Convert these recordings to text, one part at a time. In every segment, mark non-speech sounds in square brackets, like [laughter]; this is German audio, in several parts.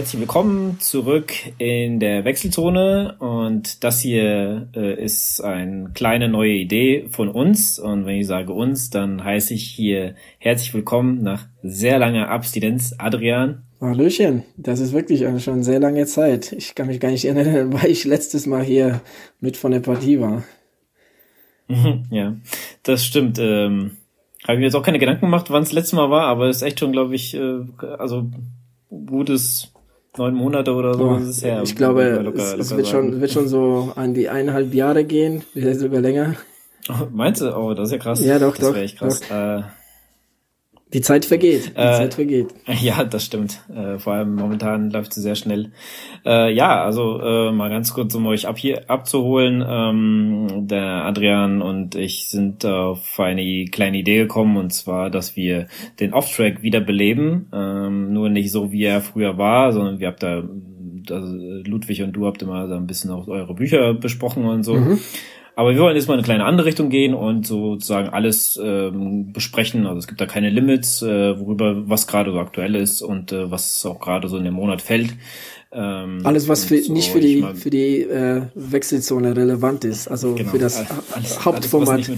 herzlich willkommen zurück in der Wechselzone. Und das hier äh, ist eine kleine neue Idee von uns. Und wenn ich sage uns, dann heiße ich hier herzlich willkommen nach sehr langer Abstinenz, Adrian. Hallöchen, das ist wirklich eine schon sehr lange Zeit. Ich kann mich gar nicht erinnern, [laughs] weil ich letztes Mal hier mit von der Partie war. [laughs] ja, das stimmt. Ähm, Habe ich mir jetzt auch keine Gedanken gemacht, wann es letztes Mal war, aber es ist echt schon, glaube ich, äh, also gutes neun Monate oder so Oh, ist es her. ich glaube, Locker- es, es wird, sagen. schon, wird schon so an die eineinhalb Jahre gehen, vielleicht sogar länger. Oh, [laughs] Meinst du? Oh, das ist ja krass. Ja, doch, das doch, wäre echt krass. Äh, Die Zeit vergeht, die Äh, Zeit vergeht. [laughs] ja, das stimmt. Äh, vor allem momentan läuft sie sehr schnell. Äh, ja, also äh, mal ganz kurz, um euch ab hier abzuholen. Ähm, der Adrian und ich sind auf eine kleine Idee gekommen und zwar, dass wir den Off-Track wiederbeleben. Ähm, nur nicht so, wie er früher war, sondern wir habt da, also Ludwig und du habt immer so ein bisschen auch eure Bücher besprochen und so. Mhm. Aber wir wollen jetzt mal in eine kleine andere Richtung gehen und sozusagen alles ähm, besprechen. Also es gibt da keine Limits, äh, worüber was gerade so aktuell ist und äh, was auch gerade so in dem Monat fällt. Ähm, Alles, was für, so nicht für die, mal- für die äh, Wechselzone relevant ist, also genau, für das alles- Ha- alles, Hauptformat.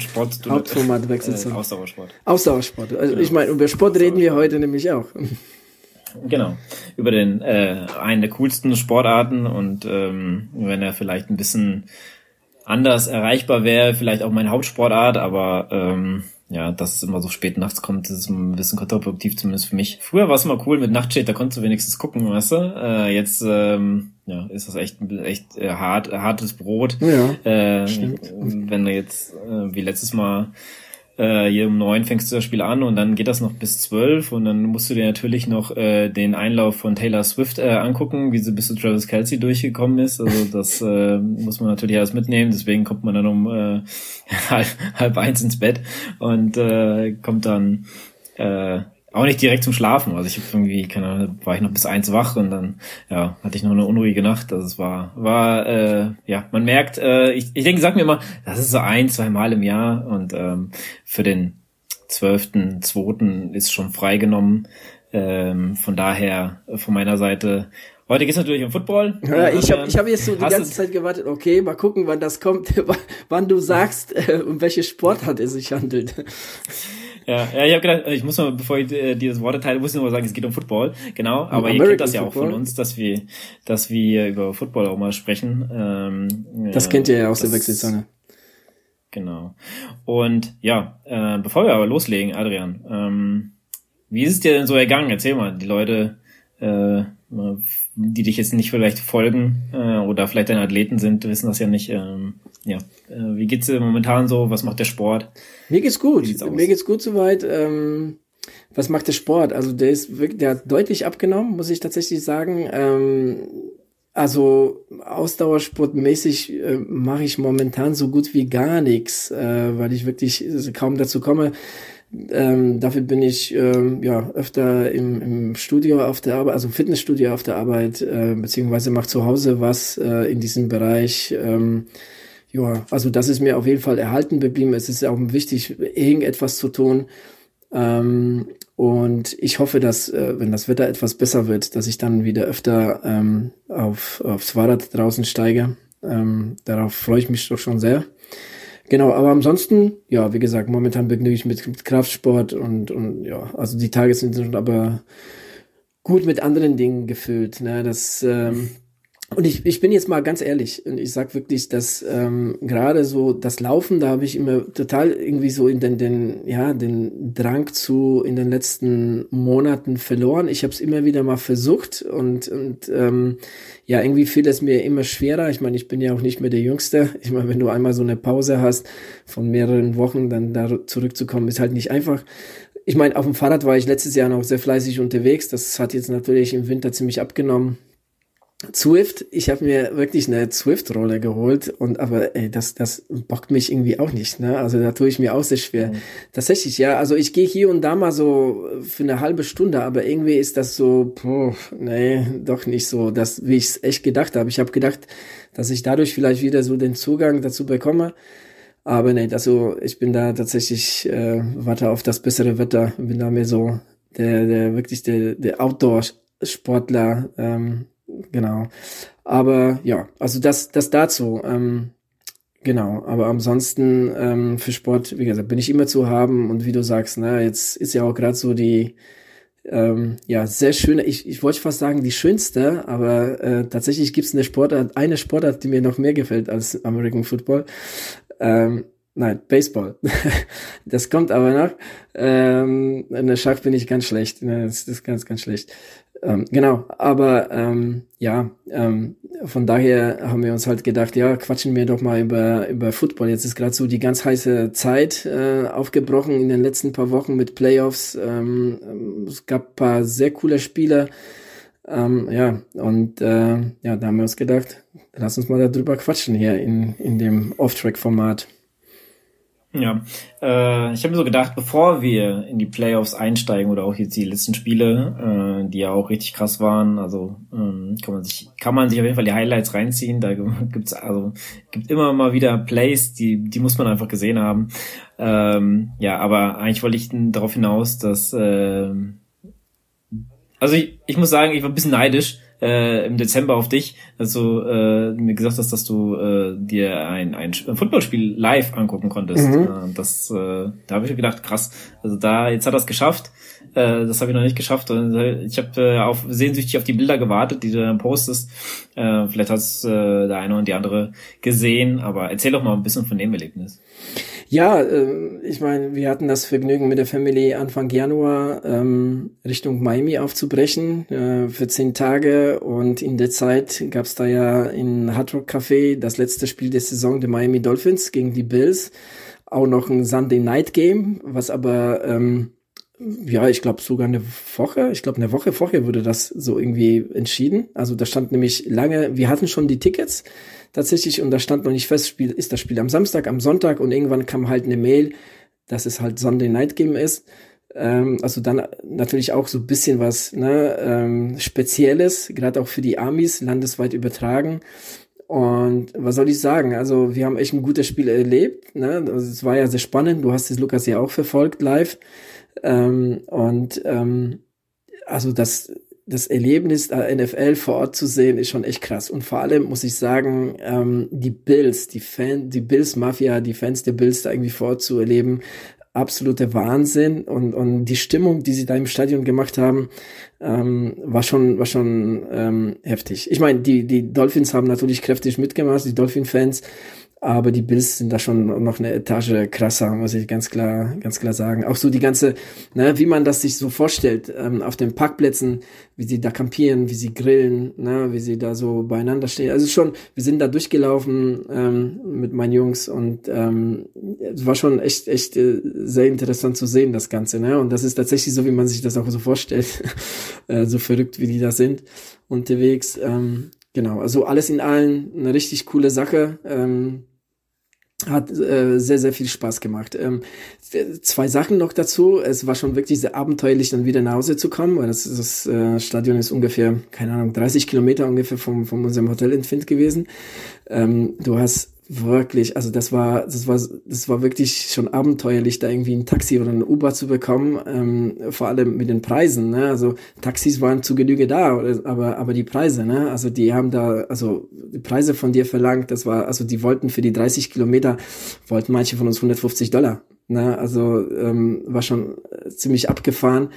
Hauptformat äh, Wechselzone. Ausdauersport. Ausdauersport. Also Genau. ich meine, über Sport reden wir heute nämlich auch. Genau. Über den äh, einen der coolsten Sportarten und ähm, wenn er vielleicht ein bisschen anders erreichbar wäre, vielleicht auch meine Hauptsportart, aber ähm, ja, dass es immer so spät nachts kommt, das ist ein bisschen kontraproduktiv, zumindest für mich. Früher war es immer cool mit Nachtschicht, da konntest du wenigstens gucken, weißt du? Äh, jetzt ähm, ja, ist das echt, echt äh, hart, hartes Brot. Ja, Äh, stimmt. wenn du jetzt, äh, wie letztes Mal, äh, hier um neun fängst du das Spiel an und dann geht das noch bis zwölf und dann musst du dir natürlich noch äh, den Einlauf von Taylor Swift äh, angucken, wie sie bis zu Travis Kelsey durchgekommen ist. Also das äh, muss man natürlich alles mitnehmen, deswegen kommt man dann um äh, [laughs] halb, halb eins ins Bett und äh, kommt dann äh, auch nicht direkt zum Schlafen. Also ich habe irgendwie, keine Ahnung, war ich noch bis eins wach und dann ja, hatte ich noch eine unruhige Nacht. Also es war, war, äh, ja, man merkt, äh, ich, ich denke, sag mir immer, das ist so ein, zwei Mal im Jahr und ähm, für den zwölften, zweiten ist schon freigenommen. Ähm, von daher, äh, von meiner Seite, heute geht's natürlich um Football. Ja, ich habe ich hab jetzt so die ganze Zeit gewartet, okay, mal gucken, wann das kommt, [laughs] wann du sagst, äh, um welche Sportart es sich handelt. Ja, ja, ich habe gedacht, ich muss mal, bevor ich äh, dir das Wort erteile, muss ich noch mal sagen, es geht um Football, genau. Aber ihr American kennt das ja auch Football. von uns, dass wir, dass wir über Football auch mal sprechen. Ähm, Das äh, kennt ihr ja aus der Wechselzone. Genau. Und ja, äh, bevor wir aber loslegen, Adrian, ähm, wie ist es dir denn so ergangen? Erzähl mal, die Leute, äh, die dich jetzt nicht vielleicht folgen äh, oder vielleicht deine Athleten sind, wissen das ja nicht. Ähm, ja, äh, wie geht's dir momentan so? Was macht der Sport? Mir geht's gut. Mir geht's gut soweit. Ähm, was macht der Sport? Also der ist wirklich, der hat deutlich abgenommen, muss ich tatsächlich sagen. Ähm, also ausdauersportmäßig äh, mache ich momentan so gut wie gar nichts, äh, weil ich wirklich kaum dazu komme. Ähm, dafür bin ich ähm, ja öfter im, im Studio auf der Arbeit, also Fitnessstudio auf der Arbeit, äh, beziehungsweise mache zu Hause was äh, in diesem Bereich. Ähm, ja, also das ist mir auf jeden Fall erhalten geblieben. Es ist auch wichtig, irgendetwas zu tun. Ähm, und ich hoffe, dass, äh, wenn das Wetter etwas besser wird, dass ich dann wieder öfter ähm, auf, aufs Fahrrad draußen steige. Ähm, darauf freue ich mich doch schon sehr. Genau, aber ansonsten, ja, wie gesagt, momentan begnüge ich mich mit Kraftsport und, und ja, also die Tage sind schon aber gut mit anderen Dingen gefüllt. Ne? Das, ähm, und ich, ich bin jetzt mal ganz ehrlich und ich sag wirklich, dass ähm, gerade so das Laufen, da habe ich immer total irgendwie so in den, den, ja, den Drang zu in den letzten Monaten verloren. Ich habe es immer wieder mal versucht und, und ähm, ja, irgendwie fiel es mir immer schwerer. Ich meine, ich bin ja auch nicht mehr der Jüngste. Ich meine, wenn du einmal so eine Pause hast von mehreren Wochen, dann da zurückzukommen, ist halt nicht einfach. Ich meine, auf dem Fahrrad war ich letztes Jahr noch sehr fleißig unterwegs. Das hat jetzt natürlich im Winter ziemlich abgenommen. Zwift, ich habe mir wirklich eine Zwift-Rolle geholt und aber ey, das das bockt mich irgendwie auch nicht, ne? Also da tue ich mir auch sehr schwer. Mhm. Tatsächlich, ja, also ich gehe hier und da mal so für eine halbe Stunde, aber irgendwie ist das so, puh, nee, doch nicht so, das wie ich es echt gedacht habe. Ich habe gedacht, dass ich dadurch vielleicht wieder so den Zugang dazu bekomme. Aber nee, also ich bin da tatsächlich, äh, warte auf das bessere Wetter, bin da mehr so der, der wirklich der, der Outdoor Sportler, ähm, genau. Aber ja, also das, das dazu. Ähm, genau, aber ansonsten ähm, für Sport, wie gesagt, bin ich immer zu haben und wie du sagst, na, jetzt ist ja auch gerade so die ähm, ja, sehr schöne, ich, ich wollte fast sagen die schönste, aber äh, tatsächlich gibt es eine Sportart, eine Sportart, die mir noch mehr gefällt als American Football. Ähm, nein, Baseball. [laughs] das kommt aber noch. Ähm, in der Schach bin ich ganz schlecht. Das ist ganz, ganz schlecht. Ähm, genau, aber ähm, ja, ähm, von daher haben wir uns halt gedacht, ja, quatschen wir doch mal über, über Football. Jetzt ist gerade so die ganz heiße Zeit äh, aufgebrochen in den letzten paar Wochen mit Playoffs. Ähm, es gab paar sehr coole Spiele. Ähm, ja, und äh, ja, da haben wir uns gedacht, lass uns mal darüber quatschen hier in, in dem Off-Track-Format. Ja, äh, ich habe mir so gedacht, bevor wir in die Playoffs einsteigen oder auch jetzt die letzten Spiele, äh, die ja auch richtig krass waren, also ähm, kann man sich kann man sich auf jeden Fall die Highlights reinziehen. Da gibt's also gibt immer mal wieder Plays, die die muss man einfach gesehen haben. Ähm, ja, aber eigentlich wollte ich darauf hinaus, dass äh, also ich, ich muss sagen, ich war ein bisschen neidisch, äh, im Dezember auf dich, dass du äh, mir gesagt hast, dass du äh, dir ein, ein Footballspiel live angucken konntest. Mhm. Äh, das, äh, da habe ich gedacht, krass. Also da, jetzt hat er es geschafft. Äh, das habe ich noch nicht geschafft. Äh, ich habe äh, auf, sehnsüchtig auf die Bilder gewartet, die du dann postest. Äh, vielleicht hast äh, der eine und die andere gesehen, aber erzähl doch mal ein bisschen von dem Erlebnis. Ja, äh, ich meine, wir hatten das Vergnügen mit der Family Anfang Januar ähm, Richtung Miami aufzubrechen äh, für zehn Tage und in der Zeit gab es da ja in Hard Rock Café das letzte Spiel der Saison der Miami Dolphins gegen die Bills. Auch noch ein Sunday Night Game, was aber ähm, ja, ich glaube sogar eine Woche, ich glaube eine Woche vorher wurde das so irgendwie entschieden. Also da stand nämlich lange, wir hatten schon die Tickets tatsächlich und da stand noch nicht fest, ist das Spiel am Samstag, am Sonntag und irgendwann kam halt eine Mail, dass es halt Sunday Night Game ist. Ähm, also dann natürlich auch so ein bisschen was ne, ähm, Spezielles, gerade auch für die Amis, landesweit übertragen. Und was soll ich sagen? Also wir haben echt ein gutes Spiel erlebt. Ne? Also, es war ja sehr spannend. Du hast es Lukas ja auch verfolgt live. Ähm, und ähm, also das das Erlebnis der NFL vor Ort zu sehen, ist schon echt krass. Und vor allem muss ich sagen, ähm, die Bills, die Fan, die Bills Mafia, die Fans der Bills da irgendwie vor Ort zu erleben, absoluter Wahnsinn und, und die Stimmung, die sie da im Stadion gemacht haben, ähm, war schon, war schon ähm, heftig. Ich meine, die, die Dolphins haben natürlich kräftig mitgemacht, die Dolphin-Fans, aber die Bills sind da schon noch eine Etage krasser, muss ich ganz klar, ganz klar sagen. Auch so die ganze, ne, wie man das sich so vorstellt, ähm, auf den Parkplätzen, wie sie da campieren, wie sie grillen, ne, wie sie da so beieinander stehen. Also schon, wir sind da durchgelaufen ähm, mit meinen Jungs und ähm, es war schon echt, echt äh, sehr interessant zu sehen, das Ganze. Ne? Und das ist tatsächlich so, wie man sich das auch so vorstellt, [laughs] äh, so verrückt, wie die da sind unterwegs. Ähm, genau, also alles in allem eine richtig coole Sache. Ähm, hat äh, sehr, sehr viel Spaß gemacht. Ähm, zwei Sachen noch dazu. Es war schon wirklich sehr abenteuerlich, dann wieder nach Hause zu kommen, weil das, das äh, Stadion ist ungefähr, keine Ahnung, 30 Kilometer ungefähr vom, von unserem Hotel entfernt gewesen. Ähm, du hast wirklich, also das war, das war, das war wirklich schon abenteuerlich, da irgendwie ein Taxi oder ein Uber zu bekommen, ähm, vor allem mit den Preisen, ne? Also Taxis waren zu Genüge da, aber, aber die Preise, ne? Also die haben da, also die Preise von dir verlangt, das war, also die wollten für die 30 Kilometer, wollten manche von uns 150 Dollar, ne? Also ähm, war schon ziemlich abgefahren.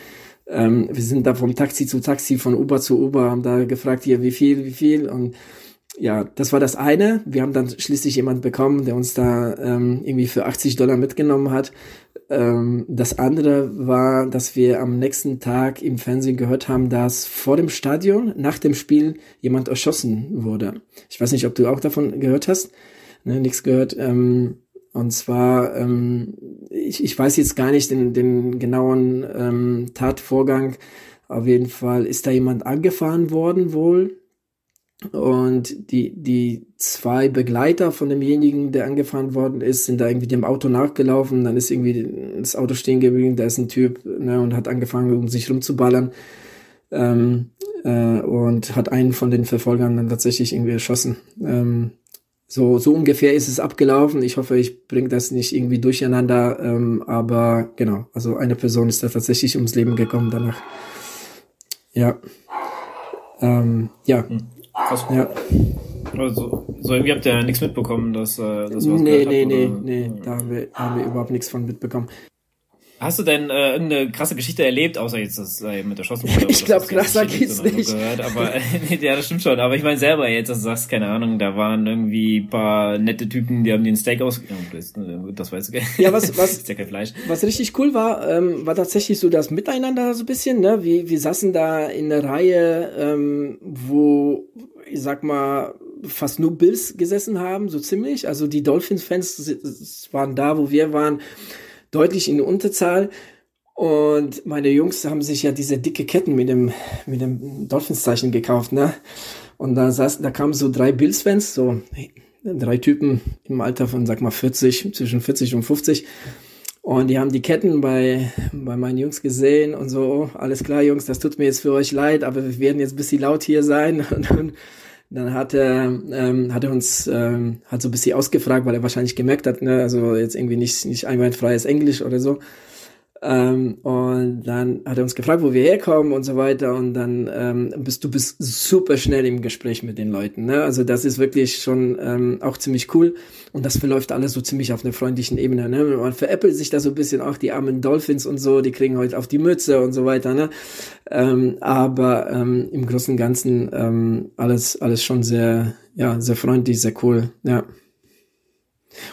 Ähm, wir sind da vom Taxi zu Taxi, von Uber zu Uber, haben da gefragt, hier, wie viel, wie viel und ja, das war das eine. Wir haben dann schließlich jemand bekommen, der uns da ähm, irgendwie für 80 Dollar mitgenommen hat. Ähm, das andere war, dass wir am nächsten Tag im Fernsehen gehört haben, dass vor dem Stadion nach dem Spiel jemand erschossen wurde. Ich weiß nicht, ob du auch davon gehört hast. Ne, nichts gehört. Ähm, und zwar, ähm, ich, ich weiß jetzt gar nicht den, den genauen ähm, Tatvorgang. Auf jeden Fall ist da jemand angefahren worden wohl und die, die zwei Begleiter von demjenigen, der angefahren worden ist, sind da irgendwie dem Auto nachgelaufen. Dann ist irgendwie das Auto stehen geblieben. Da ist ein Typ ne, und hat angefangen, um sich rumzuballern. Ähm, äh, und hat einen von den Verfolgern dann tatsächlich irgendwie erschossen. Ähm, so, so ungefähr ist es abgelaufen. Ich hoffe, ich bringe das nicht irgendwie durcheinander. Ähm, aber genau, also eine Person ist da tatsächlich ums Leben gekommen danach. Ja. Ähm, ja. Hm. Krass. Ja. Also, so irgendwie habt ihr ja nichts mitbekommen, dass, äh, dass was Nee, nee, nee, nee, da haben wir, haben wir überhaupt nichts von mitbekommen. Hast du denn äh, irgendeine krasse Geschichte erlebt, außer jetzt das äh, mit der Schossenbude? ich glaube, krasser geht's nicht. Gehört, aber [laughs] ja, das stimmt schon. Aber ich meine selber jetzt, dass du sagst, keine Ahnung, da waren irgendwie paar nette Typen, die haben den Steak aus. Das, das weißt du. Ja, was was [laughs] ist ja kein Fleisch. Was richtig cool war, ähm, war tatsächlich so das Miteinander so ein bisschen. Ne, wir wir saßen da in der Reihe, ähm, wo ich sag mal fast nur Bills gesessen haben, so ziemlich. Also die Dolphins-Fans waren da, wo wir waren deutlich in Unterzahl. Und meine Jungs haben sich ja diese dicke Ketten mit dem, mit dem Dolphins-Zeichen gekauft, ne? Und da saßen, da kamen so drei Bills-Fans, so drei Typen im Alter von, sag mal, 40, zwischen 40 und 50. Und die haben die Ketten bei, bei meinen Jungs gesehen und so, oh, alles klar, Jungs, das tut mir jetzt für euch leid, aber wir werden jetzt ein bisschen laut hier sein. [laughs] Und dann, dann hat er, ähm, hat er uns ähm, hat so ein bisschen ausgefragt, weil er wahrscheinlich gemerkt hat, ne, also jetzt irgendwie nicht, nicht einwandfreies Englisch oder so. Ähm, und dann hat er uns gefragt, wo wir herkommen und so weiter. Und dann ähm, bist du bist super schnell im Gespräch mit den Leuten. Ne? Also das ist wirklich schon ähm, auch ziemlich cool. Und das verläuft alles so ziemlich auf einer freundlichen Ebene. Ne? Man veräppelt sich da so ein bisschen auch die armen Dolphins und so, die kriegen heute auf die Mütze und so weiter. Ne? Ähm, aber ähm, im Großen und Ganzen ähm, alles, alles schon sehr, ja, sehr freundlich, sehr cool. Ja.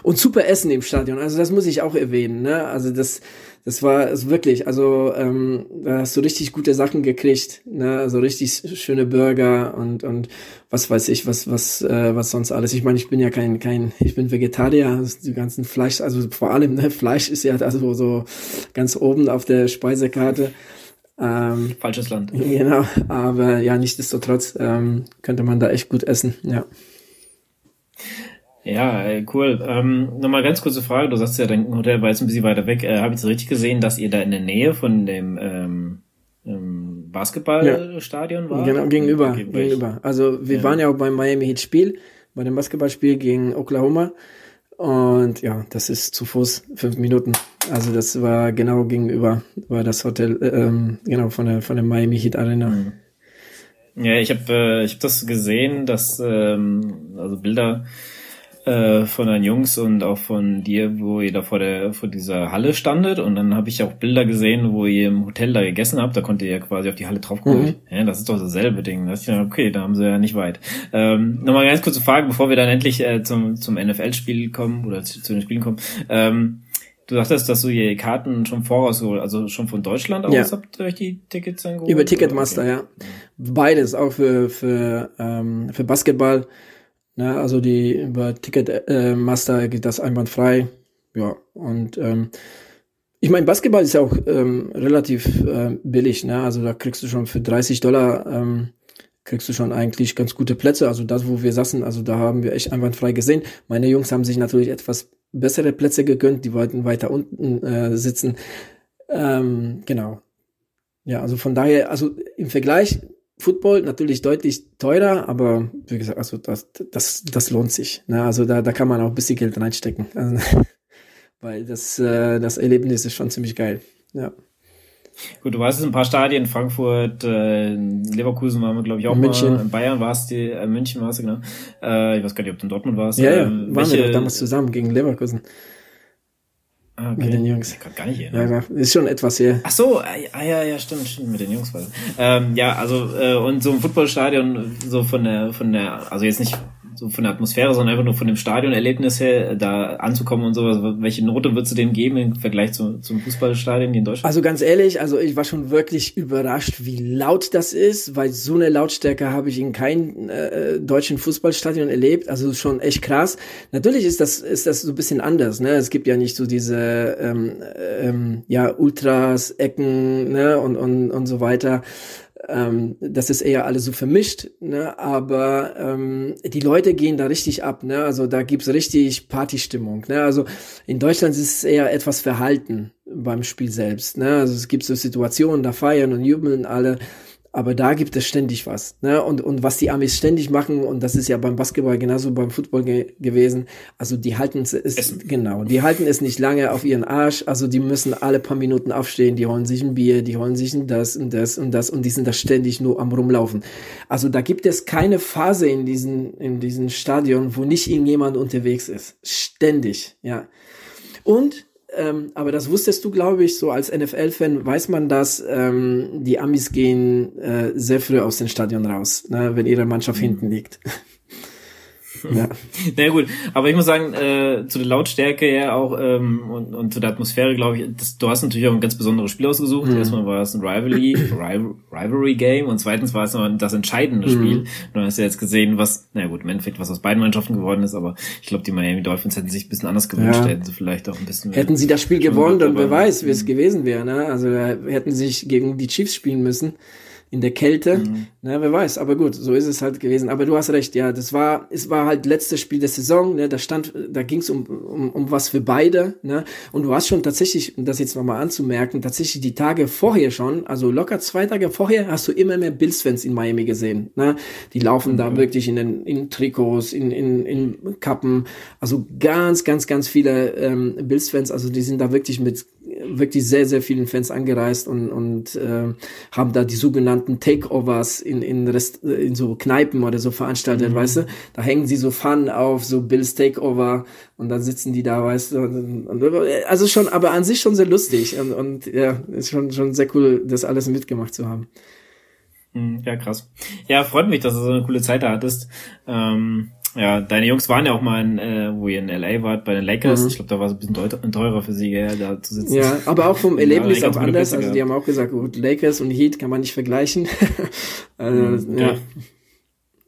Und super Essen im Stadion. Also das muss ich auch erwähnen. Ne? Also das das war es wirklich, also ähm, da hast du richtig gute Sachen gekriegt, ne? Also richtig schöne Burger und und was weiß ich, was was äh, was sonst alles. Ich meine, ich bin ja kein kein, ich bin Vegetarier, also die ganzen Fleisch, also vor allem ne, Fleisch ist ja also so ganz oben auf der Speisekarte. Ähm, Falsches Land. Genau, aber ja, nichtsdestotrotz ähm, könnte man da echt gut essen, ja. Ja, cool. Ähm, Nochmal ganz kurze Frage. Du sagst ja, dein Hotel war jetzt ein bisschen weiter weg. Äh, Habe ich das richtig gesehen, dass ihr da in der Nähe von dem ähm, ähm, Basketballstadion ja. wart? Genau, gegenüber. Okay, gegenüber. Also wir ja. waren ja auch beim Miami Heat Spiel, bei dem Basketballspiel gegen Oklahoma. Und ja, das ist zu Fuß fünf Minuten. Also das war genau gegenüber, war das Hotel, äh, ähm, genau von der von der Miami Heat Arena. Mhm. Ja, ich habe äh, ich hab das gesehen, dass ähm, also Bilder äh, von deinen Jungs und auch von dir, wo ihr da vor der vor dieser Halle standet und dann habe ich auch Bilder gesehen, wo ihr im Hotel da gegessen habt, da konnte ihr ja quasi auf die Halle drauf gucken. Mhm. Ja, das ist doch dasselbe Ding. Da ich dachte, okay, da haben sie ja nicht weit. Ähm, Nochmal ganz kurze Frage, bevor wir dann endlich äh, zum, zum NFL-Spiel kommen oder zu, zu, den Spielen kommen. Ähm, Du sagtest, dass du die Karten schon voraus, also schon von Deutschland aus ja. habt ihr euch die Tickets angeholt? Über Ticketmaster, okay. ja. Beides, auch für, für, ähm, für Basketball Ne, also die über Ticketmaster äh, geht das einwandfrei. Ja, und ähm, ich meine, Basketball ist ja auch ähm, relativ äh, billig, ne? Also da kriegst du schon für 30 Dollar ähm, kriegst du schon eigentlich ganz gute Plätze. Also das, wo wir saßen, also da haben wir echt einwandfrei gesehen. Meine Jungs haben sich natürlich etwas bessere Plätze gegönnt, die wollten weiter unten äh, sitzen. Ähm, genau. Ja, also von daher, also im Vergleich Football natürlich deutlich teurer, aber wie gesagt, also das, das, das lohnt sich. Ne? Also da, da kann man auch ein bisschen Geld reinstecken. [laughs] Also, weil das, äh, das Erlebnis ist schon ziemlich geil. Ja. Gut, du warst jetzt ein paar Stadien, Frankfurt, äh, Leverkusen waren wir, glaube ich, auch München. mal. In Bayern warst du, äh, München warst du, genau. Äh, ich weiß gar nicht, ob du in Dortmund warst. Ja, ja, ähm, waren welche, wir doch damals zusammen gegen Leverkusen. Ah, okay. Mit den Jungs. Ich gar nicht erinnern. Ja, ist schon etwas her. Ach so, ah, ah ja, ja, stimmt, stimmt, mit den Jungs. War ähm, ja, also äh, und so ein Footballstadion, so von der, von der, also jetzt nicht so von der Atmosphäre, sondern einfach nur von dem Stadionerlebnis her, da anzukommen und sowas. Welche Note würdest du dem geben im Vergleich zu, zum Fußballstadion in Deutschland? Also ganz ehrlich, also ich war schon wirklich überrascht, wie laut das ist, weil so eine Lautstärke habe ich in keinem äh, deutschen Fußballstadion erlebt. Also schon echt krass. Natürlich ist das ist das so ein bisschen anders. Ne? Es gibt ja nicht so diese ähm, ähm, ja Ultras, Ecken ne? und und und so weiter ähm, das ist eher alles so vermischt, ne? aber ähm, die Leute gehen da richtig ab, ne? also da gibt's richtig Partystimmung. Ne? Also in Deutschland ist es eher etwas verhalten beim Spiel selbst. Ne? Also es gibt so Situationen, da feiern und jubeln alle, aber da gibt es ständig was. Ne? Und, und was die Amis ständig machen, und das ist ja beim Basketball genauso beim Football ge gewesen, also die halten es, Essen. genau, die halten es nicht lange auf ihren Arsch, also die müssen alle paar Minuten aufstehen, die holen sich ein Bier, die holen sich ein das und das und das und die sind da ständig nur am rumlaufen. Also da gibt es keine Phase in diesen, in diesen Stadion, wo nicht irgendjemand unterwegs ist. Ständig, ja. Und ähm, aber das wusstest du, glaube ich, so als NFL-Fan weiß man das, ähm, die Amis gehen äh, sehr früh aus dem Stadion raus, ne, wenn ihre Mannschaft mhm. hinten liegt. Ja. [laughs] Na gut, aber ich muss sagen, äh, zu der Lautstärke ja auch ähm, und, und zu der Atmosphäre, glaube ich, das, du hast natürlich auch ein ganz besonderes Spiel ausgesucht. Mhm. Erstmal war es ein Rivalry, [clears throat] Rivalry Game und zweitens war es noch das entscheidende mhm. Spiel. Du hast ja jetzt gesehen, was, na gut, im Endeffekt, was aus beiden Mannschaften geworden ist, aber ich glaube, die Miami Dolphins hätten sich ein bisschen anders gewünscht, ja. hätten sie vielleicht auch ein bisschen Hätten sie das Spiel gewonnen, dann wer weiß, wie es gewesen wäre. Ne? Also hätten sie sich gegen die Chiefs spielen müssen in der Kälte. Mhm. Ne, wer weiß, aber gut, so ist es halt gewesen. Aber du hast recht, ja, das war, es war halt letztes Spiel der Saison, ne, da stand, da ging es um, um, um was für beide, ne, und du hast schon tatsächlich, um das jetzt nochmal anzumerken, tatsächlich die Tage vorher schon, also locker zwei Tage vorher, hast du immer mehr Bills-Fans in Miami gesehen, ne, die laufen mhm. da wirklich in den, in Trikots, in, in, in Kappen, also ganz, ganz, ganz viele ähm, Bills-Fans, also die sind da wirklich mit wirklich sehr, sehr vielen Fans angereist und, und äh, haben da die sogenannten Takeovers in, in, Rest, in so Kneipen oder so veranstaltet, mhm. weißt du? Da hängen sie so Fun auf, so Bills Takeover und dann sitzen die da, weißt du? Und, also schon, aber an sich schon sehr lustig und, und ja, ist schon, schon sehr cool, das alles mitgemacht zu haben. Mhm, ja, krass. Ja, freut mich, dass du so eine coole Zeit da hattest. Ähm ja, deine Jungs waren ja auch mal in, äh, wo ihr in LA wart, bei den Lakers. Mhm. Ich glaube, da war es ein bisschen teurer für sie, ja, da zu sitzen. Ja, aber auch vom Erlebnis ja, auch anders. Also die haben auch gesagt, gut, Lakers und Heat kann man nicht vergleichen. [laughs] also, mhm, ja. ja.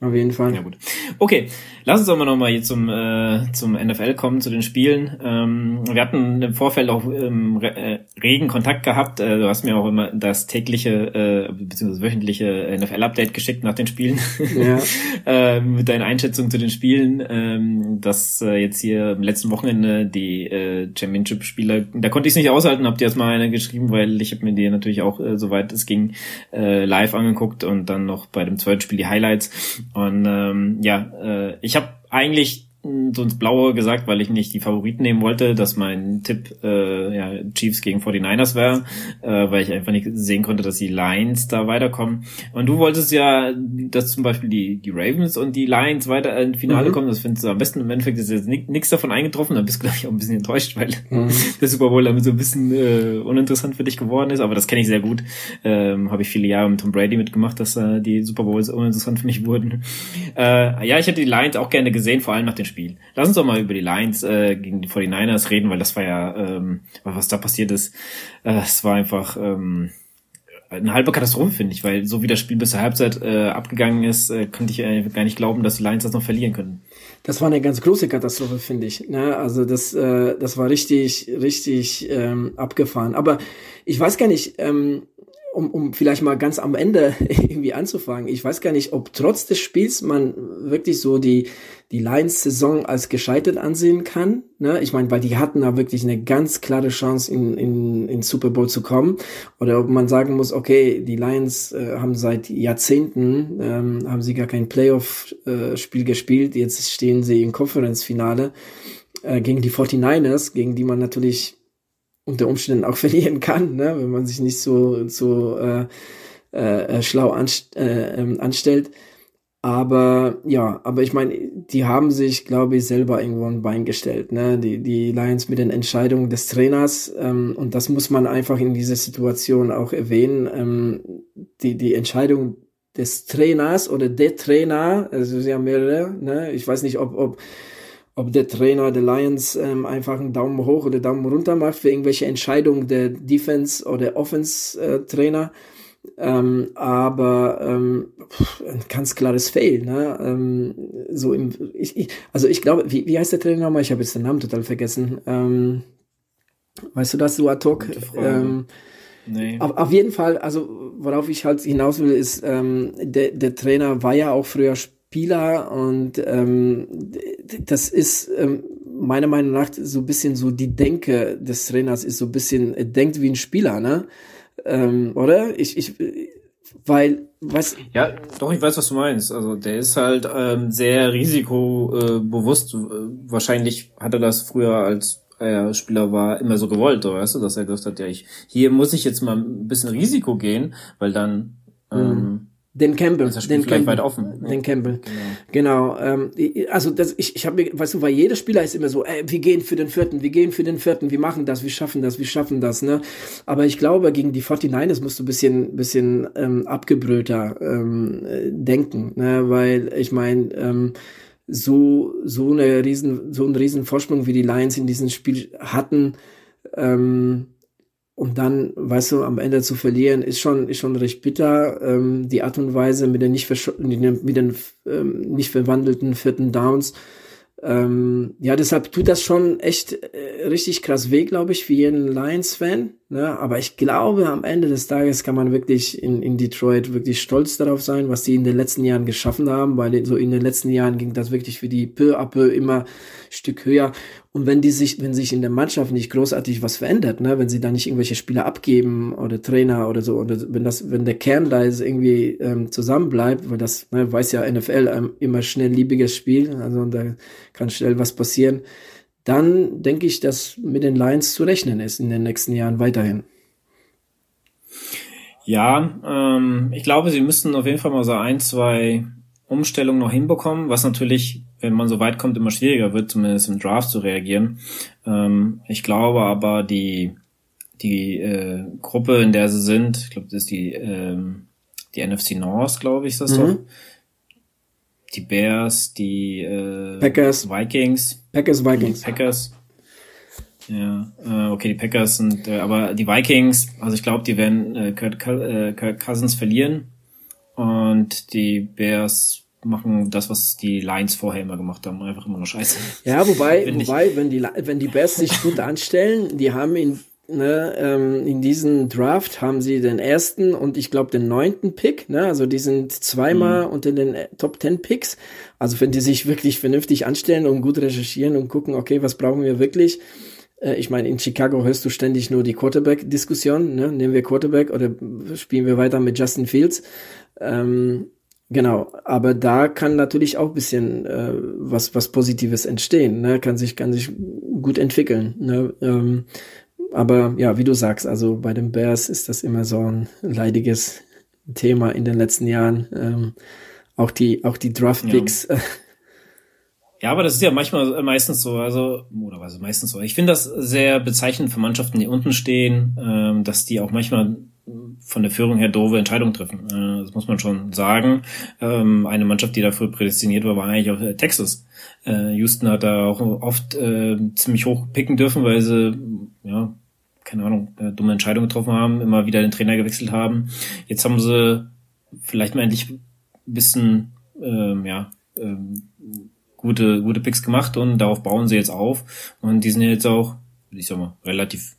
Auf jeden Fall. Ja, gut. Okay, lass uns doch mal nochmal hier zum, äh, zum NFL kommen, zu den Spielen. Ähm, wir hatten im Vorfeld auch ähm, re äh, regen Kontakt gehabt. Äh, du hast mir auch immer das tägliche äh, bzw. wöchentliche NFL-Update geschickt nach den Spielen. Ja. [laughs] äh, mit deinen Einschätzungen zu den Spielen. Ähm, dass äh, jetzt hier im letzten Wochenende die äh, Championship-Spieler, da konnte ich es nicht aushalten, habt ihr erst mal eine geschrieben, weil ich habe mir die natürlich auch, äh, soweit es ging, äh, live angeguckt und dann noch bei dem zweiten Spiel die Highlights. Und ähm, ja, äh, ich habe eigentlich so ins Blaue gesagt, weil ich nicht die Favoriten nehmen wollte, dass mein Tipp äh, ja, Chiefs gegen 49ers wäre, äh, weil ich einfach nicht sehen konnte, dass die Lions da weiterkommen. Und du wolltest ja, dass zum Beispiel die, die Ravens und die Lions weiter ins Finale mhm. kommen. Das findest du am besten. Im Endeffekt ist jetzt nichts davon eingetroffen. Da bist du, glaube ich, auch ein bisschen enttäuscht, weil mhm. [laughs] der Super Bowl damit so ein bisschen äh, uninteressant für dich geworden ist. Aber das kenne ich sehr gut. Ähm, Habe ich viele Jahre mit Tom Brady mitgemacht, dass äh, die Super Bowls uninteressant für mich wurden. Äh, ja, ich hätte die Lions auch gerne gesehen, vor allem nach den Spiel. Lass uns doch mal über die Lions äh, gegen die 49ers reden, weil das war ja, ähm, was da passiert ist, äh, war einfach ähm, eine halbe Katastrophe, finde ich, weil so wie das Spiel bis zur Halbzeit äh, abgegangen ist, äh, konnte ich äh, gar nicht glauben, dass die Lions das noch verlieren können. Das war eine ganz große Katastrophe, finde ich. Ne? Also das, äh, das war richtig, richtig ähm, abgefahren. Aber ich weiß gar nicht, ähm, um, um vielleicht mal ganz am Ende [laughs] irgendwie anzufangen. Ich weiß gar nicht, ob trotz des Spiels man wirklich so die, die Lions-Saison als gescheitert ansehen kann. Ne? Ich meine, weil die hatten da wirklich eine ganz klare Chance, in, in, in Super Bowl zu kommen. Oder ob man sagen muss, okay, die Lions äh, haben seit Jahrzehnten, ähm, haben sie gar kein Playoff-Spiel äh, gespielt. Jetzt stehen sie im Conference-Finale äh, gegen die 49ers, gegen die man natürlich unter Umständen auch [laughs] verlieren kann, ne? wenn man sich nicht so, so äh, äh, schlau anst äh, ähm, anstellt. Aber ja, aber ich meine, die haben sich, glaube ich, selber irgendwo ein Bein gestellt, ne? Die, die Lions mit den Entscheidungen des Trainers. Ähm, und das muss man einfach in dieser Situation auch erwähnen. Ähm, die, die Entscheidung des Trainers oder der Trainer, also sie haben mehrere, ne? Ich weiß nicht, ob, ob ob der Trainer der Lions ähm, einfach einen Daumen hoch oder Daumen runter macht für irgendwelche Entscheidungen der Defense oder Offense äh, Trainer. Ähm, aber ähm, ein ganz klares Fail. Ne? Ähm, so im, ich, ich, also ich glaube, wie, wie heißt der Trainer nochmal? Ich habe jetzt den Namen total vergessen. Ähm, weißt du das, du ad hoc? Ähm, nee. auf, auf jeden Fall, also worauf ich halt hinaus will, ist, ähm, der, der Trainer war ja auch früher Spieler und ähm, das ist ähm, meiner Meinung nach so ein bisschen so die Denke des Trainers ist so ein bisschen, er denkt wie ein Spieler, ne? Ähm, oder? Ich, ich, Weil, was. Ja, doch, ich weiß, was du meinst. Also der ist halt ähm, sehr risikobewusst. Wahrscheinlich hat er das früher als er Spieler war immer so gewollt, weißt du, dass er gesagt hat, ja, ich hier muss ich jetzt mal ein bisschen Risiko gehen, weil dann ähm, mhm. Den Campbell, den Campbell, weit offen. Den Campbell, genau. genau ähm, also das, ich, ich habe mir, weißt du, weil jeder Spieler ist immer so, ey, wir gehen für den Vierten, wir gehen für den Vierten, wir machen das, wir schaffen das, wir schaffen das, ne? Aber ich glaube, gegen die 49ers musst du ein bisschen, bisschen ähm, abgebrühter ähm, denken, ne? Weil ich meine, ähm, so so eine riesen so einen riesen Vorsprung wie die Lions in diesem Spiel hatten. Ähm, und dann, weißt du, am Ende zu verlieren, ist schon, ist schon recht bitter. Ähm, die Art und Weise mit den nicht, mit den ähm, nicht verwandelten vierten Downs ähm, ja, deshalb tut das schon echt äh, richtig krass weh, glaube ich, für jeden Lions-Fan. Ne? Aber ich glaube, am Ende des Tages kann man wirklich in, in Detroit wirklich stolz darauf sein, was die in den letzten Jahren geschaffen haben, weil so in den letzten Jahren ging das wirklich für die peu à peu immer Stück höher. Und wenn die sich, wenn sich in der Mannschaft nicht großartig was verändert, ne, wenn sie da nicht irgendwelche Spieler abgeben oder Trainer oder so, oder wenn das, wenn der Kern da ist irgendwie ähm, zusammenbleibt, weil das, ne, weiß ja NFL ähm, immer schnell liebiges Spiel, also da kann schnell was passieren, dann denke ich, dass mit den Lions zu rechnen ist in den nächsten Jahren weiterhin. Ja, ähm, ich glaube, sie müssten auf jeden Fall mal so ein, zwei Umstellungen noch hinbekommen, was natürlich wenn man so weit kommt, immer schwieriger wird, zumindest im Draft zu reagieren. Ähm, ich glaube aber, die, die äh, Gruppe, in der sie sind, ich glaube, das ist die, ähm, die NFC North, glaube ich, ist das mhm. doch. Die Bears, die äh, Packers. Vikings. Packers, Vikings. Packers. Ja, äh, okay, die Packers sind, äh, aber die Vikings, also ich glaube, die werden äh, Kurt, äh, Kurt Cousins verlieren und die Bears machen das, was die Lions vorher immer gemacht haben, einfach immer nur Scheiße. Ja, wobei, [laughs] wobei, wenn die, wenn die Bears sich gut anstellen, die haben in, ne, ähm, in diesem Draft haben sie den ersten und ich glaube den neunten Pick, ne, also die sind zweimal mhm. unter den äh, Top Ten Picks. Also wenn die sich wirklich vernünftig anstellen und gut recherchieren und gucken, okay, was brauchen wir wirklich, äh, ich meine, in Chicago hörst du ständig nur die Quarterback-Diskussion. Ne? Nehmen wir Quarterback oder spielen wir weiter mit Justin Fields? Ähm, Genau, aber da kann natürlich auch bisschen äh, was was Positives entstehen, ne? kann sich kann sich gut entwickeln. Ne? Ähm, aber ja, wie du sagst, also bei den Bears ist das immer so ein leidiges Thema in den letzten Jahren. Ähm, auch die auch die Draft Picks. Ja. ja. aber das ist ja manchmal meistens so, also oder was meistens so. Ich finde das sehr bezeichnend für Mannschaften, die unten stehen, ähm, dass die auch manchmal von der Führung her doofe Entscheidungen treffen. Äh, das muss man schon sagen. Ähm, eine Mannschaft, die dafür prädestiniert war, war eigentlich auch äh, Texas. Äh, Houston hat da auch oft ziemlich hoch picken dürfen, weil sie, ja, keine Ahnung, dumme Entscheidungen getroffen haben, immer wieder den Trainer gewechselt haben. Jetzt haben sie vielleicht mal endlich ein bisschen, ähm, ja, ähm, gute, gute Picks gemacht und darauf bauen sie jetzt auf. Und die sind jetzt auch, ich sag mal, relativ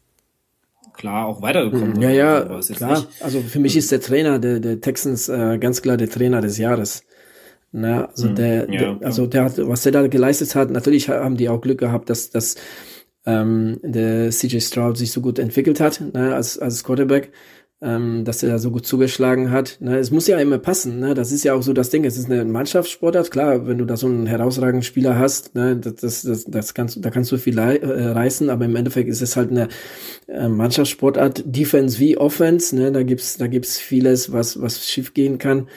klar auch weitergekommen. Ja, ja, klar. Nicht. Also für mich ist der Trainer der, der Texans äh, ganz klar der Trainer des Jahres. Na, also mhm. der, ja, der also der hat, was der da geleistet hat, natürlich haben die auch Glück gehabt, dass, dass ähm, der CJ Stroud sich so gut entwickelt hat, ne, als, als Quarterback ähm, dass er da so gut zugeschlagen hat. Ne? Es muss ja immer passen. Ne? Das ist ja auch so das Ding. Es ist eine Mannschaftssportart. Klar, wenn du da so einen herausragenden Spieler hast, ne, das, das, das, das kannst, da kannst du viel äh, reißen. Aber im Endeffekt ist es halt eine äh, Mannschaftssportart, Defense wie Offense. Ne? Da gibt's, da gibt's vieles, was, was schief gehen kann.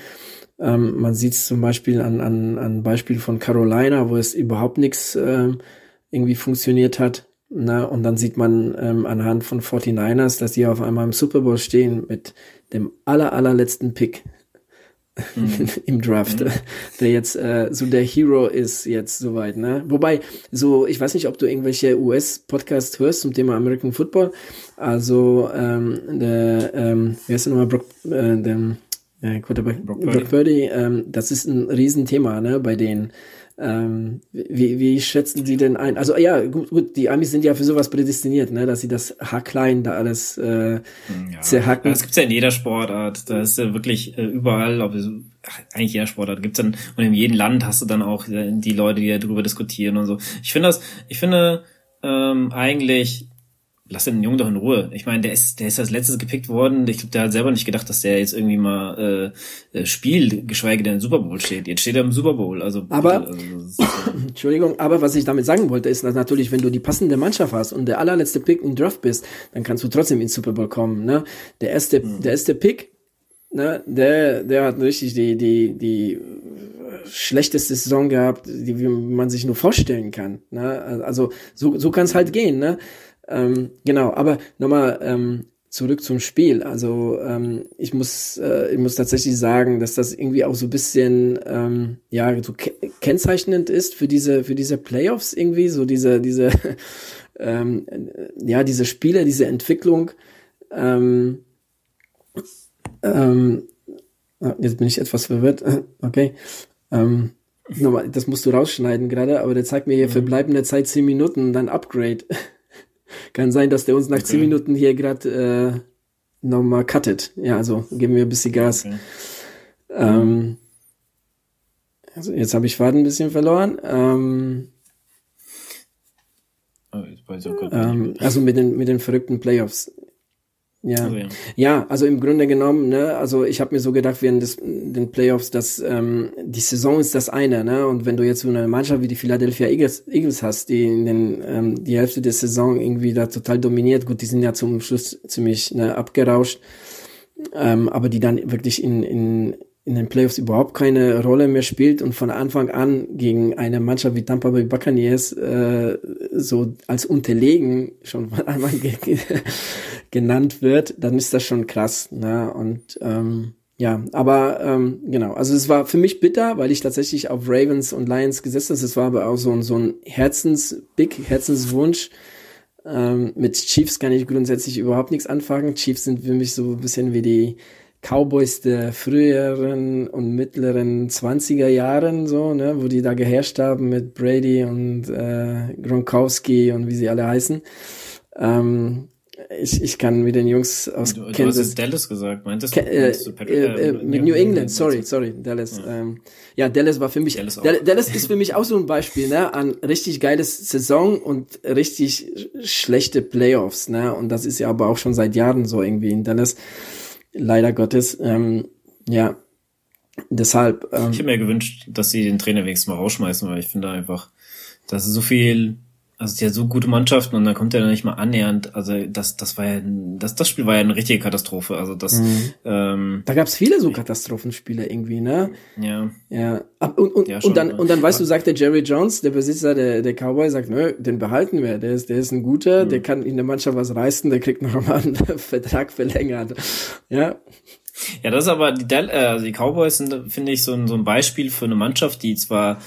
Ähm, man sieht es zum Beispiel an, an, an Beispiel von Carolina, wo es überhaupt nichts äh, irgendwie funktioniert hat. Na, und dann sieht man ähm, anhand von 49ers, dass die auf einmal im Super Bowl stehen mit dem aller, allerletzten Pick mhm. [laughs] im Draft, mhm. der jetzt äh, so der Hero ist jetzt soweit. Ne? Wobei, so, ich weiß nicht, ob du irgendwelche US-Podcasts hörst zum Thema American Football. Also, ähm, der, ähm, wie heißt der nochmal, Brock, äh, der, äh, Quarterback, Brock Purdy, Brock Purdy ähm, das ist ein Riesenthema ne, bei denen. Ähm, wie, wie schätzen Sie denn ein? Also ja, gut, gut, die Amis sind ja für sowas prädestiniert, ne, dass sie das Haarklein da alles äh, ja, zerhacken. Das gibt's ja in jeder Sportart. Da ist ja wirklich äh, überall, ob es, eigentlich jeder Sportart gibt's dann und in jedem Land hast du dann auch äh, die Leute, die darüber diskutieren und so. Ich finde das, ich finde ähm, eigentlich lass den Jungen doch in Ruhe. Ich meine, der ist, der ist als letztes gepickt worden. Ich glaube, der hat selber nicht gedacht, dass der jetzt irgendwie mal äh, äh spielt, geschweige denn im Super Bowl steht. Jetzt steht er im Super Bowl. Also, aber, also, [clears throat] Entschuldigung, aber was ich damit sagen wollte, ist, dass natürlich, wenn du die passende Mannschaft hast und der allerletzte Pick im Draft bist, dann kannst du trotzdem ins Super Bowl kommen. Ne? Der erste, mhm. der erste Pick, ne, der, der hat richtig die, die, die schlechteste Saison gehabt, die wie man sich nur vorstellen kann. Ne? Also so, so kann es halt gehen. Ne? Ähm, genau, aber nochmal ähm, zurück zum Spiel. Also ähm, ich muss äh, ich muss tatsächlich sagen, dass das irgendwie auch so ein bisschen ähm, ja so ke kennzeichnend ist für diese für diese Playoffs irgendwie so diese diese [laughs] ähm, ja diese Spiele, diese Entwicklung. Ähm, ähm, ah, jetzt bin ich etwas verwirrt. [laughs] Okay. Ähm, nochmal, das musst du rausschneiden gerade, aber der zeigt mir hier mhm. für bleibende Zeit zehn Minuten, dann Upgrade. [laughs] Kann sein, dass der uns nach okay. zehn Minuten hier gerade äh, nochmal cuttet. Ja, also geben wir ein bisschen Gas. Okay. Ähm, also jetzt habe ich Faden ein bisschen verloren. Ähm, oh, ähm, also mit den, mit den verrückten Playoffs. Ja. Also, ja. ja, also im Grunde genommen, ne, also ich habe mir so gedacht während des, den Playoffs, dass ähm, die Saison ist das eine, ne, und wenn du jetzt so eine Mannschaft wie die Philadelphia Eagles, Eagles hast, die in den ähm, die Hälfte der Saison irgendwie da total dominiert, gut, die sind ja zum Schluss ziemlich ne, abgerauscht, ähm, aber die dann wirklich in in in den Playoffs überhaupt keine Rolle mehr spielt und von Anfang an gegen eine Mannschaft wie Tampa Bay Buccaneers äh, so als unterlegen schon einmal [laughs] genannt wird, dann ist das schon krass. Ne? Und ähm, ja, aber ähm, genau, also es war für mich bitter, weil ich tatsächlich auf Ravens und Lions gesetzt habe. Es war aber auch so ein, so ein Herzens-Big, Herzenswunsch. Ähm, mit Chiefs kann ich grundsätzlich überhaupt nichts anfangen. Chiefs sind für mich so ein bisschen wie die Cowboys der früheren und mittleren 20er Jahren, so, ne, wo die da geherrscht haben mit Brady und äh, Gronkowski und wie sie alle heißen. Ähm, ich, ich kann mit den Jungs aus du, du hast jetzt Dallas gesagt, meintest du? Äh, äh, äh, mit New England, sorry, sorry, Dallas. Ja, ähm, ja Dallas war für mich, Dallas, Dallas, ist für mich auch so ein Beispiel, ne, an richtig geiles Saison und richtig schlechte Playoffs, ne, und das ist ja aber auch schon seit Jahren so irgendwie in Dallas leider Gottes. Ähm, ja, deshalb. Ähm, ich hätte mir gewünscht, dass sie den Trainer wenigstens mal rausschmeißen, weil ich finde einfach, dass so viel also die hat so gute Mannschaften und dann kommt er nicht mal annähernd. Also das, das war ja, das, das Spiel war ja eine richtige Katastrophe. Also das. Mhm. Ähm, da gab's viele so Katastrophenspiele irgendwie, ne? Ja. Ja. Und, und, ja, schon, und dann und dann weißt du, sagt der Jerry Jones, der Besitzer der der Cowboy, sagt, nö, den behalten wir. Der ist der ist ein guter, mhm. der kann in der Mannschaft was reißen, der kriegt noch mal einen [laughs] Vertrag verlängert. Ja. Ja, das ist aber die, äh, also die Cowboys sind, finde ich, so ein, so ein Beispiel für eine Mannschaft, die zwar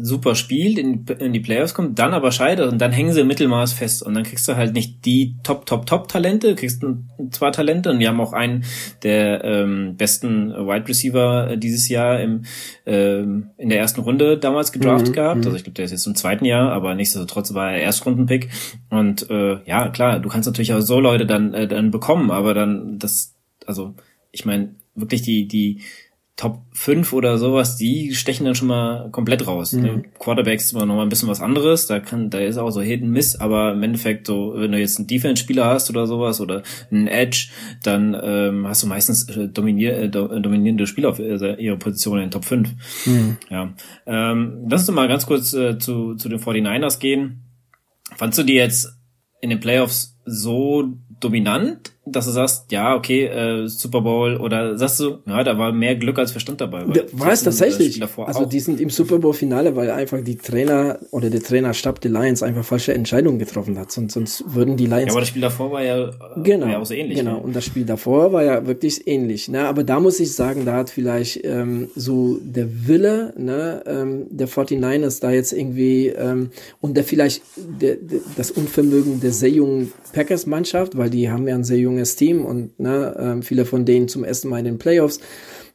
super spielt, in, in die Playoffs kommt, dann aber scheitert und dann hängen sie im Mittelmaß fest und dann kriegst du halt nicht die Top, Top, Top Talente, kriegst du zwar Talente und wir haben auch einen der ähm, besten Wide Receiver äh, dieses Jahr im, ähm, in der ersten Runde damals gedraftet mhm, gehabt, mhm. also ich glaube, der ist jetzt im zweiten Jahr, aber nichtsdestotrotz war er Erstrundenpick und äh, ja, klar, du kannst natürlich auch so Leute dann, äh, dann bekommen, aber dann das, also ich meine, wirklich die, die Top 5 oder sowas, die stechen dann schon mal komplett raus. Ne? Mhm. Quarterbacks ist immer noch mal ein bisschen was anderes, da kann, da ist auch so Hidden Miss, aber im Endeffekt so, wenn du jetzt einen Defense-Spieler hast oder sowas oder einen Edge, dann ähm, hast du meistens äh, dominier, äh, dominierende Spieler auf äh, ihrer Position in den Top 5. Mhm. Ja. Ähm, lass uns mal ganz kurz äh, zu, zu den 49ers gehen. Fandst du die jetzt in den Playoffs so dominant dass du sagst, ja, okay, äh, Super Bowl oder sagst du, ja, da war mehr Glück als Verstand dabei. War es tatsächlich. Also die sind im Super Bowl Finale, weil einfach die Trainer oder der Trainerstab der Lions einfach falsche Entscheidungen getroffen hat. Sonst, sonst würden die Lions. Ja, aber das Spiel davor war ja, genau, war ja auch so ähnlich. Genau, ne? und das Spiel davor war ja wirklich ähnlich. Ne? Aber da muss ich sagen, da hat vielleicht ähm, so der Wille ne, ähm, der 49ers da jetzt irgendwie ähm, und der vielleicht der, der, das Unvermögen der sehr jungen Packers-Mannschaft, weil die haben ja ein sehr junges Team und ne, ähm, viele von denen zum ersten Mal in den Playoffs.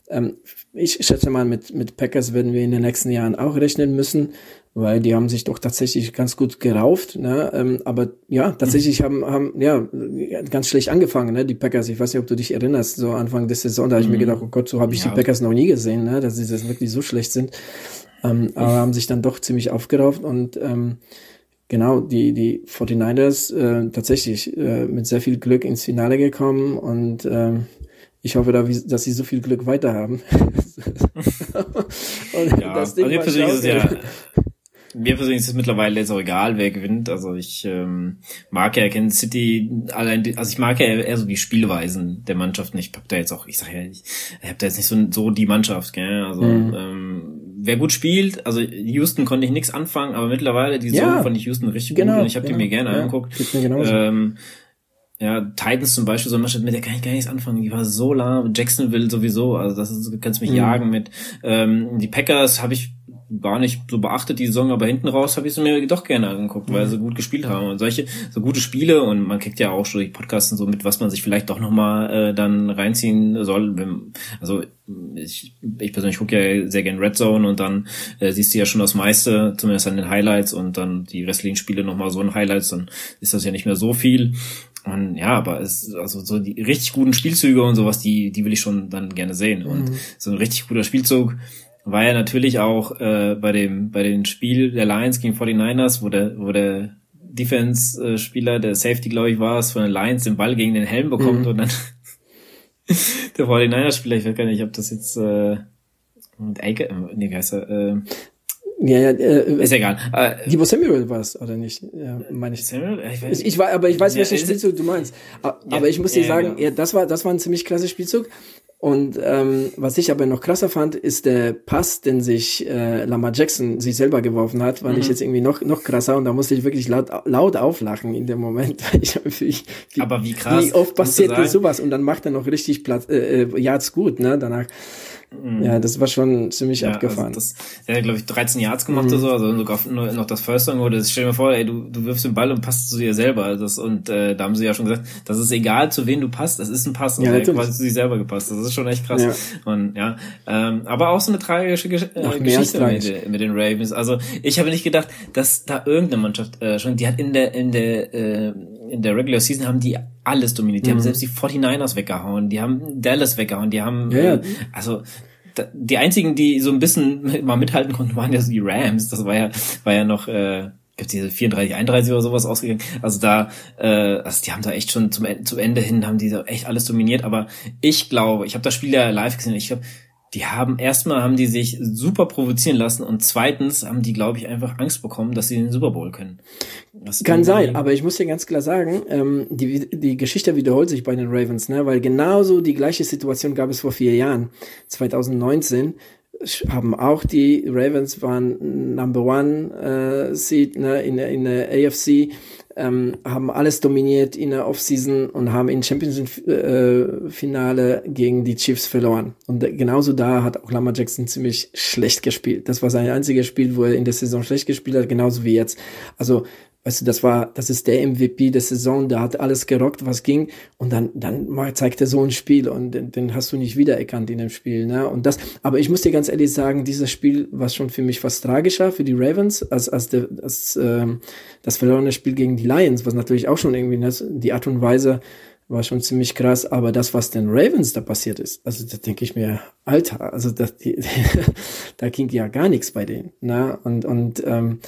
Ähm, ich schätze mal, mit, mit Packers werden wir in den nächsten Jahren auch rechnen müssen, weil die haben sich doch tatsächlich ganz gut gerauft. Ne? Ähm, aber ja, tatsächlich haben, haben ja ganz schlecht angefangen, ne? die Packers. Ich weiß nicht, ob du dich erinnerst, so Anfang der Saison, da habe ich mhm. mir gedacht, oh Gott, so habe ich ja. die Packers noch nie gesehen, ne? dass sie das wirklich so schlecht sind. Ähm, aber haben sich dann doch ziemlich aufgerauft und ähm, genau, die, die 49ers äh, tatsächlich äh, mit sehr viel Glück ins Finale gekommen und äh, ich hoffe, dass sie so viel Glück weiter haben. [laughs] und ja, das Ding also mir persönlich ist es ja, mir persönlich ist es mittlerweile jetzt auch egal, wer gewinnt. Also ich ähm, mag ja Kansas City allein, also ich mag ja eher so die Spielweisen der Mannschaft nicht. Ich hab da jetzt auch, ich sag ja, ich, ich hab da jetzt nicht so, so die Mannschaft, gell? Also mhm. ähm, wer gut spielt, also Houston konnte ich nichts anfangen, aber mittlerweile die Saison ja, fand ich Houston richtig genau, gut und ich habe genau, die mir gerne ja, angeguckt. Ähm, ja, Titans zum Beispiel, so eine Mannschaft, mit der kann ich gar nichts anfangen. Die war so lahm. Jacksonville sowieso, also das ist, du kannst mich mhm. jagen mit. Ähm, die Packers habe ich gar nicht so beachtet die Saison, aber hinten raus habe ich sie mir doch gerne angeguckt, weil mhm. sie gut gespielt haben und solche so gute Spiele und man kriegt ja auch schon durch Podcasts und so mit, was man sich vielleicht doch nochmal äh, dann reinziehen soll. Also ich, ich persönlich gucke ja sehr gerne Red Zone und dann äh, siehst du ja schon das meiste, zumindest an den Highlights und dann die restlichen Spiele nochmal so in Highlights, dann ist das ja nicht mehr so viel. Und ja, aber es, also so die richtig guten Spielzüge und sowas, die, die will ich schon dann gerne sehen. Und mhm. so ein richtig guter Spielzug war ja natürlich auch äh, bei dem bei dem Spiel der Lions gegen 49ers, wo der wo der Defense-Spieler, der Safety, glaube ich, war es, von den Lions den Ball gegen den Helm bekommt mhm. und dann [laughs] der 49ers-Spieler, ich weiß gar nicht, ob das jetzt äh, äh, nee, heißt er, äh, ja, ja, äh, ist egal. Äh, Debo Samuel war es, oder nicht? Ja, meine ich. Samuel? Ich, weiß, ich, ich war, aber ich weiß, ja, welchen Spielzug du meinst. Aber ja, ich muss dir sagen, ja, das war, das war ein ziemlich klasse Spielzug. Und ähm, was ich aber noch krasser fand, ist der Pass, den sich äh, Lamar Jackson sich selber geworfen hat, fand mhm. ich jetzt irgendwie noch noch krasser und da musste ich wirklich laut laut auflachen in dem Moment. [laughs] ich, ich, wie, aber wie krass. Wie oft passiert mir sowas und dann macht er noch richtig Platz, äh, äh, Yards gut, ne? Danach. Mhm. Ja, das war schon ziemlich ja, also abgefahren. Also das, der hat, glaube ich, 13 Yards gemacht mhm. oder so, also sogar nur noch das First Down wurde. Stell dir mal vor, ey, du, du wirfst den Ball und passt zu dir selber. Das, und äh, da haben sie ja schon gesagt, das ist egal, zu wem du passt, das ist ein Pass. Und ja, der quasi zu sich selber gepasst. Das ist schon echt krass. Ja. Und ja, ähm, aber auch so eine tragische Gesch äh, Ach, Geschichte mit, mit, den Ravens. Also ich habe nicht gedacht, dass da irgendeine Mannschaft äh, schon, die hat in der in der äh, in der Regular Season haben die alles dominiert. Die mhm. haben selbst die 49ers weggehauen, die haben Dallas weggehauen, die haben ja. Äh, also die einzigen, die so ein bisschen [laughs] mal mithalten konnten, waren ja so die Rams. Das war ja, war ja noch, äh, gibt diese 34, 31 oder sowas ausgegangen. Also da, äh, also die haben da echt schon zum, zum Ende hin, haben die da echt alles dominiert. Aber ich glaube, ich habe das Spiel ja live gesehen, ich glaube, die haben erstmal haben die sich super provozieren lassen und zweitens haben die, glaube ich, einfach Angst bekommen, dass sie den Super Bowl können. Das kann sein, aber ich muss dir ganz klar sagen, ähm, die, die Geschichte wiederholt sich bei den Ravens, ne? weil genauso die gleiche Situation gab es vor vier Jahren, 2019 haben auch die Ravens waren Number One äh, Seed ne, in, in der AFC ähm, haben alles dominiert in der Offseason und haben in Championship-Finale äh, gegen die Chiefs verloren. Und genauso da hat auch Lamar Jackson ziemlich schlecht gespielt. Das war sein einziges Spiel, wo er in der Saison schlecht gespielt hat, genauso wie jetzt. Also Weißt du, das war, das ist der MVP der Saison, der hat alles gerockt, was ging. Und dann, dann zeigt er so ein Spiel und den, den hast du nicht wiedererkannt in dem Spiel, ne? Und das, aber ich muss dir ganz ehrlich sagen, dieses Spiel war schon für mich fast tragischer für die Ravens als, als, der, als ähm, das verlorene Spiel gegen die Lions, was natürlich auch schon irgendwie, ne, die Art und Weise war schon ziemlich krass, aber das, was den Ravens da passiert ist, also da denke ich mir, Alter, also das, die, [laughs] da ging ja gar nichts bei denen, ne? Und, und, ähm,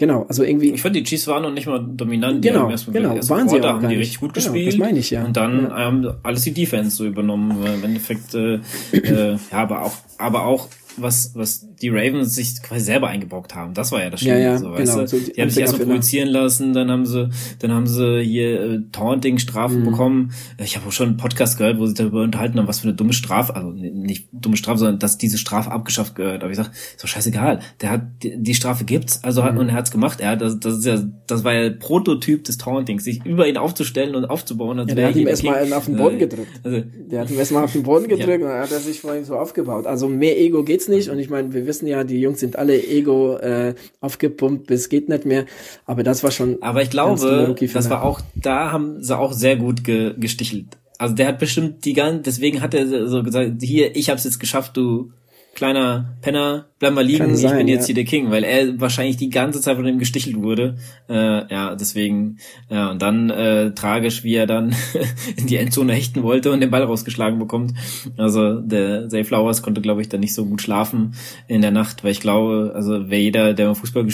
Genau, also irgendwie. Ich fand, die Chiefs waren noch nicht mal dominant. Die genau, erst genau, erst waren sie auch haben die richtig gut genau, gespielt. Das meine ich ja. Und dann ja. haben alles die Defense so übernommen. Im Endeffekt, äh, äh, ja, aber auch, aber auch was, was die Ravens sich quasi selber eingebrockt haben. Das war ja das Schlimme. Ja, ja, so, weißt genau. du? So, die haben sich erstmal provozieren lassen, dann haben sie, dann haben sie hier äh, Taunting-Strafen mhm. bekommen. Ich habe auch schon einen Podcast gehört, wo sie darüber unterhalten haben, was für eine dumme Strafe, also nicht dumme Strafe, sondern dass diese Strafe abgeschafft gehört. Aber ich sag, ist doch scheißegal. Der hat die, die Strafe gibt's, also hat mhm. und er hat's gemacht. Er hat das, das ist ja, das war ja Prototyp des Tauntings, sich über ihn aufzustellen und aufzubauen. Ja, der hat ihm erstmal auf den Boden gedrückt. Also, der hat ihm erstmal auf den Boden [laughs] gedrückt ja. und dann hat er sich vor ihm so aufgebaut. Also mehr Ego geht's nicht. Und ich meine, wir wissen ja, die Jungs sind alle Ego äh, aufgepumpt, bis geht nicht mehr. Aber das war schon. Aber ich glaube, das war auch, da haben sie auch sehr gut ge gestichelt. Also der hat bestimmt die ganze, deswegen hat er so gesagt, hier, ich hab's jetzt geschafft, du kleiner Penner, bleib mal liegen, sein, ich bin jetzt ja. hier der King, weil er wahrscheinlich die ganze Zeit von ihm gestichelt wurde. Äh, ja, deswegen, ja, und dann äh, tragisch, wie er dann [laughs] in die Endzone hechten wollte und den Ball rausgeschlagen bekommt. Also der Zay Flowers konnte, glaube ich, dann nicht so gut schlafen in der Nacht, weil ich glaube, also wer jeder, der Fußball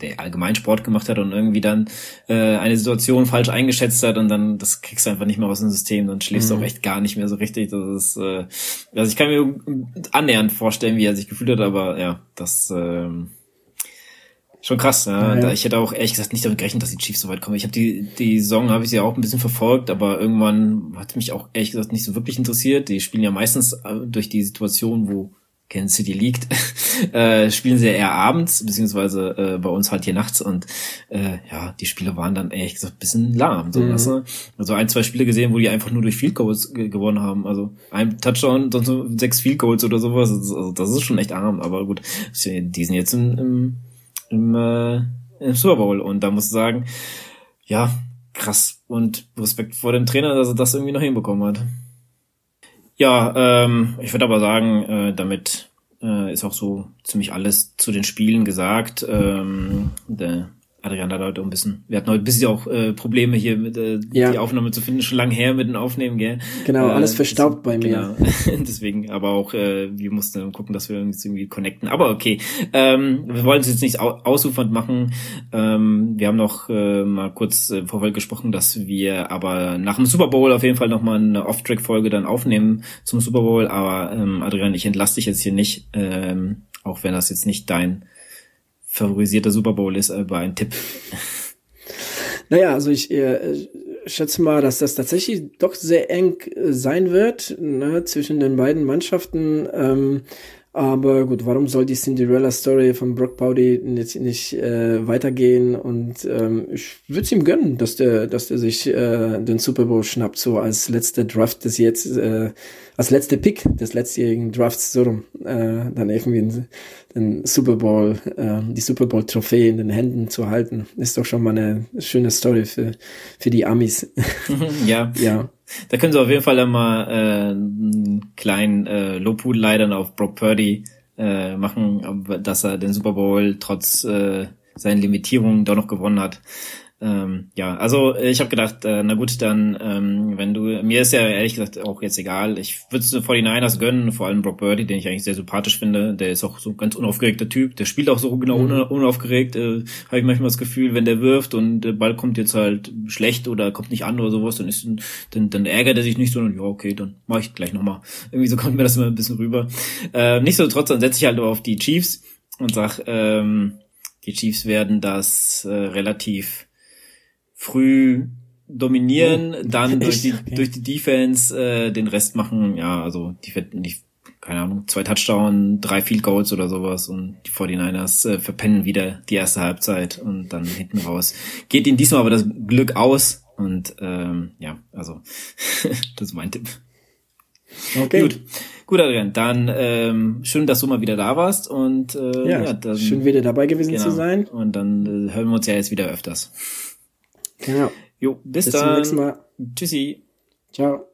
der allgemein Sport gemacht hat und irgendwie dann äh, eine Situation falsch eingeschätzt hat und dann das kriegst du einfach nicht mehr aus dem System, dann schläfst mhm. du auch echt gar nicht mehr so richtig. Das ist, äh, also ich kann mir annähernd vorstellen, wie er sich gefühlt hat, aber ja, das ähm, schon krass. Ja. ja. Ich hätte auch ehrlich gesagt nicht damit gerechnet, dass die Chiefs so weit kommen. Ich habe die die Saison habe ich sie auch ein bisschen verfolgt, aber irgendwann hat mich auch ehrlich gesagt nicht so wirklich interessiert. Die spielen ja meistens äh, durch die Situation, wo Kansas City liegt, [laughs] äh, spielen sie ja eher abends, beziehungsweise äh, bei uns halt hier nachts und äh, ja, die Spiele waren dann ehrlich gesagt ein bisschen lahm. So, mhm. weißt du? Also ein, zwei Spiele gesehen, wo die einfach nur durch Field Goals gewonnen haben. Also ein Touchdown, sonst so sechs Field Goals oder sowas. Also das ist schon echt arm, aber gut, die sind jetzt im, im, im, äh, im Super Bowl und da muss ich sagen, ja, krass und Respekt vor dem Trainer, dass er das irgendwie noch hinbekommen hat. Ja, ähm, ich würde aber sagen, äh, damit äh, ist auch so ziemlich alles zu den Spielen gesagt. Ähm, der Adrian hat heute ein bisschen, wir hatten heute ein bisschen auch äh, Probleme hier mit äh, ja. die Aufnahme zu finden, schon lange her mit den Aufnehmen, gell? Genau, alles äh, verstaubt bei mir. Genau. [laughs] Deswegen, aber auch, äh, wir mussten gucken, dass wir uns irgendwie connecten. Aber okay, ähm, wir wollen es jetzt nicht ausufernd machen. Ähm, wir haben noch äh, mal kurz äh, vorweg gesprochen, dass wir aber nach dem Super Bowl auf jeden Fall nochmal eine Off-Track-Folge dann aufnehmen zum Super Bowl. Aber ähm, Adrian, ich entlasse dich jetzt hier nicht, ähm, auch wenn das jetzt nicht dein favorisierter Super Bowl ist, aber ein Tipp. Naja, also ich äh, schätze mal, dass das tatsächlich doch sehr eng äh, sein wird ne, zwischen den beiden Mannschaften. Ähm, aber gut, warum soll die Cinderella-Story von Brock Purdy jetzt nicht äh, weitergehen? Und ähm, ich würde es ihm gönnen, dass der, dass der sich äh, den Super Bowl schnappt, so als letzter Draft des jetzt, äh, als letzter Pick des letztjährigen Drafts so rum, äh, dann irgendwie den Super Bowl, äh, die Super Bowl Trophäe in den Händen zu halten, ist doch schon mal eine schöne Story für für die Amis. [laughs] ja. ja. Da können sie auf jeden Fall immer äh, einen kleinen äh, Lobhudelei dann auf Brock Purdy äh, machen, dass er den Super Bowl trotz äh, seinen Limitierungen doch noch gewonnen hat. Ähm, ja, also äh, ich habe gedacht, äh, na gut, dann, ähm, wenn du, mir ist ja ehrlich gesagt auch jetzt egal, ich würde es 49ers gönnen, vor allem Brock Birdie, den ich eigentlich sehr sympathisch finde, der ist auch so ein ganz unaufgeregter Typ, der spielt auch so genau mhm. unaufgeregt, äh, habe ich manchmal das Gefühl, wenn der wirft und der Ball kommt jetzt halt schlecht oder kommt nicht an oder sowas, dann ist dann, dann ärgert er sich nicht so und ja, okay, dann mache ich gleich nochmal. Irgendwie so [laughs] kommt mir das immer ein bisschen rüber. Äh, Nichtsdestotrotz, dann setze ich halt auf die Chiefs und sag, ähm, die Chiefs werden das äh, relativ früh dominieren, oh, dann [laughs] durch die, okay. durch die Defense äh, den Rest machen, ja, also die nicht, keine Ahnung, zwei Touchdown, drei Field Goals oder sowas und die 49ers äh, verpennen wieder die erste Halbzeit und dann hinten raus. Geht ihnen diesmal aber das Glück aus und ähm, ja, also [laughs] das ist mein Tipp. Okay. Gut. Gut, Adrian, dann ähm, schön, dass du mal wieder da warst und äh, ja, ja dann, schön wieder dabei gewesen genau. zu sein. Und dann äh, hören wir uns ja jetzt wieder öfters. Genau. Jo, bis, bis dann. Bis zum nächsten Mal. Tschüssi. Ciao.